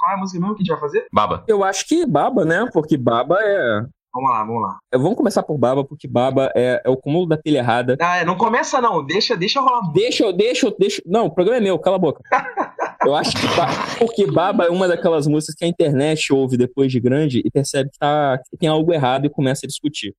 Qual é a música mesmo que a gente vai fazer? Baba. Eu acho que Baba, né? Porque Baba é. Vamos lá, vamos lá. Vamos começar por Baba, porque Baba é, é o cúmulo da pilha errada. Ah, é, não começa não, deixa, deixa rolar. Deixa, eu- deixa, eu- deixa. Não, o programa é meu, cala a boca. Eu acho que. Ba- Porque Baba é uma daquelas músicas que a internet ouve depois de grande e percebe que, tá, que tem algo errado e começa a discutir.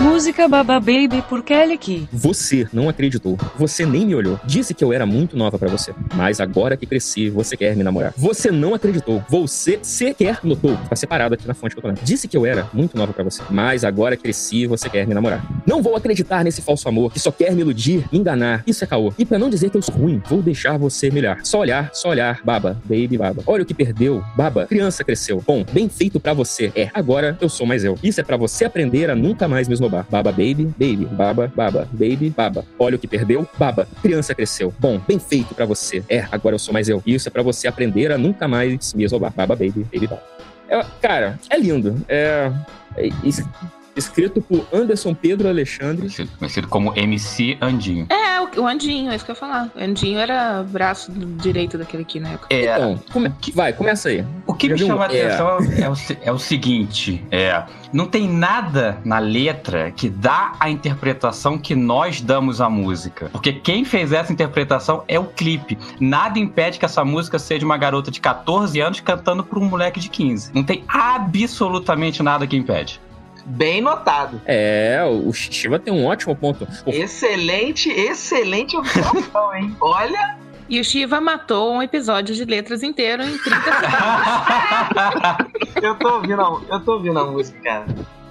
Música Baba Baby por Kelly Key. Você não acreditou. Você nem me olhou. Disse que eu era muito nova pra você. Mas agora que cresci, você quer me namorar. Você não acreditou. Você sequer notou. Tá separado aqui na fonte que eu tô lendo. Disse que eu era muito nova pra você. Mas agora cresci, você quer me namorar. Não vou acreditar nesse falso amor que só quer me iludir, me enganar. Isso é caô. E pra não dizer que eu sou ruim, vou deixar você me olhar. Só olhar, só olhar. Baba, baby, baba. Olha o que perdeu. Baba, criança cresceu. Bom, bem feito pra você. É, agora eu sou mais eu. Isso é pra você aprender a nunca mais me esnobar. Baba, baby, baby. Baba, baba, baby, baba. Olha o que perdeu. Baba, criança cresceu. Bom, bem feito pra você. É, agora eu sou mais eu. Isso é pra você aprender a nunca mais me esnobar. Baba, baby, baby, baba. É, cara, é lindo. É, é es- escrito por Anderson Pedro Alexandre. Conhecido, conhecido como MC Andinho. É, o, o Andinho, é isso que eu ia falar. O Andinho era braço direito daquele aqui na época. É, Então, come- vai, começa aí. O que Já me chama a É. atenção é, o, se- é o seguinte: é, não tem nada na letra que dá a interpretação que nós damos à música. Porque quem fez essa interpretação é o clipe. Nada impede que essa música seja uma garota de 14 anos cantando para um moleque de 15. Não tem absolutamente nada que impede. Bem notado. É, o Shiva tem um ótimo ponto. Excelente, excelente observação, hein? Olha, E o Shiva matou um episódio de letras inteiro em 30 segundos. eu tô ouvindo, a- eu tô ouvindo a música, cara.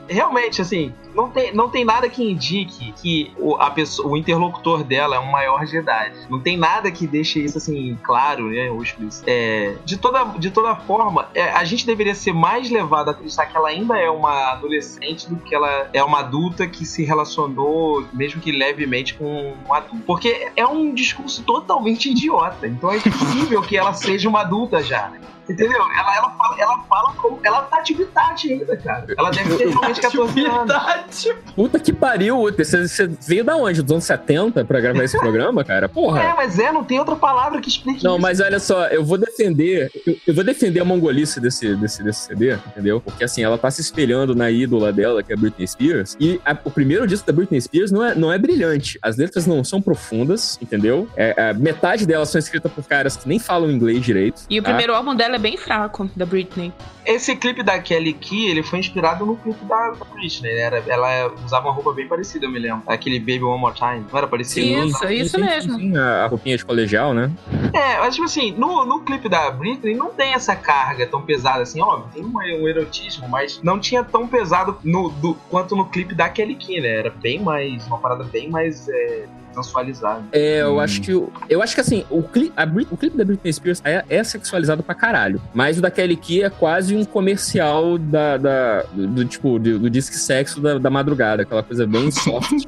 Realmente, assim, não tem, não tem nada que indique que o, a pessoa, o interlocutor dela é um maior de idade. Não tem nada que deixe isso, assim, claro, né, ou explícito. É, de, toda, de toda forma, é, a gente deveria ser mais levado a acreditar que ela ainda é uma adolescente do que ela é uma adulta que se relacionou, mesmo que levemente, com um adulto. Porque é um discurso totalmente idiota. Então é possível que ela seja uma adulta já. Entendeu? Ela, ela, fala, ela fala como. Ela tá de ainda, cara. Ela deve ter realmente 14 anos. Puta que pariu. Você, você veio da onde? Dos anos 70 pra gravar esse programa, cara? Porra. É, mas é, não tem outra palavra que explique Não, isso. mas olha só, eu vou defender, eu, eu vou defender a mongolice desse, desse, desse CD, entendeu? Porque assim, ela tá se espelhando na ídola dela, que é a Britney Spears, e a- o primeiro disco da Britney Spears não é, não é brilhante. As letras não são profundas, entendeu? É, a metade delas são escritas por caras que nem falam inglês direito. E o tá? primeiro álbum dela é bem fraco, da Britney. Esse clipe da Kelly Key, ele foi inspirado no clipe da Britney. né? Era, ela usava uma roupa bem parecida, eu me lembro. Aquele Baby One More Time. Não era parecido? Isso, Sim, isso sim, mesmo. sim, a roupinha de colegial, né? É, mas tipo assim, no, no clipe da Britney não tem essa carga tão pesada assim, óbvio, tem um, um erotismo, mas não tinha tão pesado no, do, quanto no clipe da Kelly Key, né? Era bem mais, uma parada bem mais é, sensualizada. É, eu Hum. acho que. o- Eu acho que assim, o, cli a Brit- o clipe da Britney Spears é, é sexualizado pra caralho. Mas o da Kelly Key é quase um comercial da. da- do, do, tipo, do, do disque sexo da, da madrugada. Aquela coisa bem soft.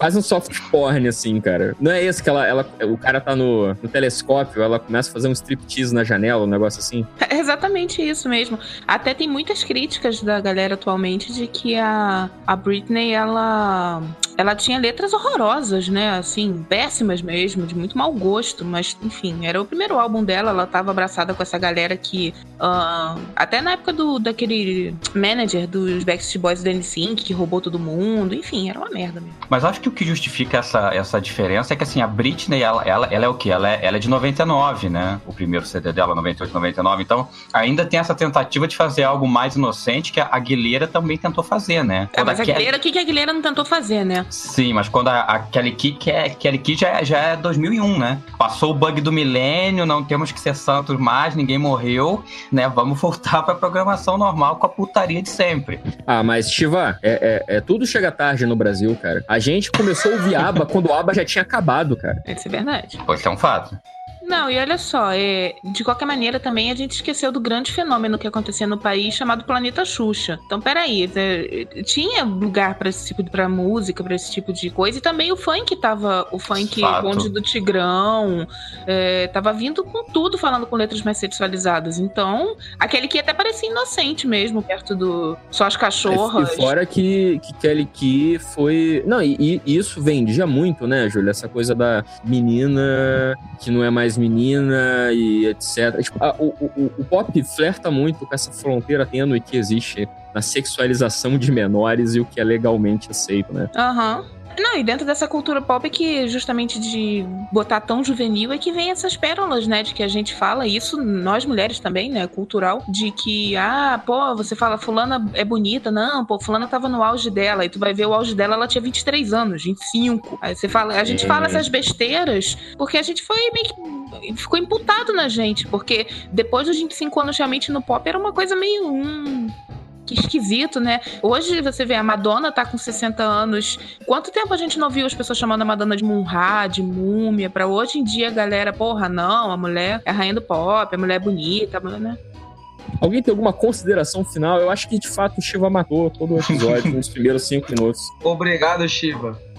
Quase um soft porn, assim, cara. Não é esse que ela. ela o cara tá no, no telescópio, ela começa a fazer um striptease na janela, um negócio assim. É exatamente isso mesmo. Até tem muitas críticas da galera atualmente de que a, a Britney, ela, ela tinha letras horrorosas, né? Assim, péssimas mesmo, de muito mau gosto. Mas, enfim, era o primeiro álbum dela, ela tava abraçada com essa galera que. ah, até na época do, daquele manager dos Backstreet Boys da NSYNC, que roubou todo mundo. Enfim, era uma merda mesmo. Mas acho que o que justifica essa, essa diferença é que assim, a Britney, ela, ela, ela é o quê? Ela é, ela é de 99, né? O primeiro CD dela, 98, 99. Então, ainda tem essa tentativa de fazer algo mais inocente que a Aguilera também tentou fazer, né? É, mas a Aguilera, o que, que a Aguilera não tentou fazer, né? Sim, mas quando a, a Kelly Key, que é, Kelly Key já, é- já é 2001, né? Passou o bug do milênio, não temos que ser santos mais, ninguém morreu, né? Vamos voltar pra programação normal com a putaria de sempre. Ah, mas, Shiva, é, é, é- tudo chega tarde no Brasil, cara. A gente começou a ouvir ABBA quando o ABBA já tinha acabado, cara. Isso é verdade. Pois é um fato. Não, e olha só, é, de qualquer maneira também a gente esqueceu do grande fenômeno que acontecia no país chamado Planeta Xuxa. Então, peraí, é, tinha lugar pra esse tipo de pra música, pra esse tipo de coisa, e também o funk tava, o funk Fato. bonde do Tigrão, é, tava vindo com tudo falando com letras mais sexualizadas. Então, aquele que até parecia inocente mesmo, perto do Só as Cachorras. E fora que, que Kelly Key foi. Não, e, e isso vendia muito, né, Júlia? Essa coisa da menina que não é mais meninas e etc. Tipo, a- o, o, o pop flerta muito com essa fronteira tênue que existe na sexualização de menores e o que é legalmente aceito, né? Aham. Não, e dentro dessa cultura pop que justamente de botar tão juvenil é que vem essas pérolas, né? De que a gente fala, isso nós mulheres também, né? Cultural, de que, ah, pô, você fala, fulana é bonita, não, pô, fulana tava no auge dela, e tu vai ver o auge dela, ela tinha 23 anos, 25. Aí você fala, a gente É. fala essas besteiras porque a gente foi meio que. ficou imputado na gente, porque depois dos 25 anos realmente no pop era uma coisa meio. Hum, esquisito, né? Hoje você vê a Madonna tá com 60 anos. Quanto tempo a gente não viu as pessoas chamando a Madonna de Munra, de múmia? Pra hoje em dia a galera, porra, não, a mulher é a rainha do pop, a mulher é bonita, a mulher, né? Alguém tem alguma consideração final? Eu acho que de fato o Shiva matou todo o episódio nos primeiros cinco minutos. Obrigado, Shiva.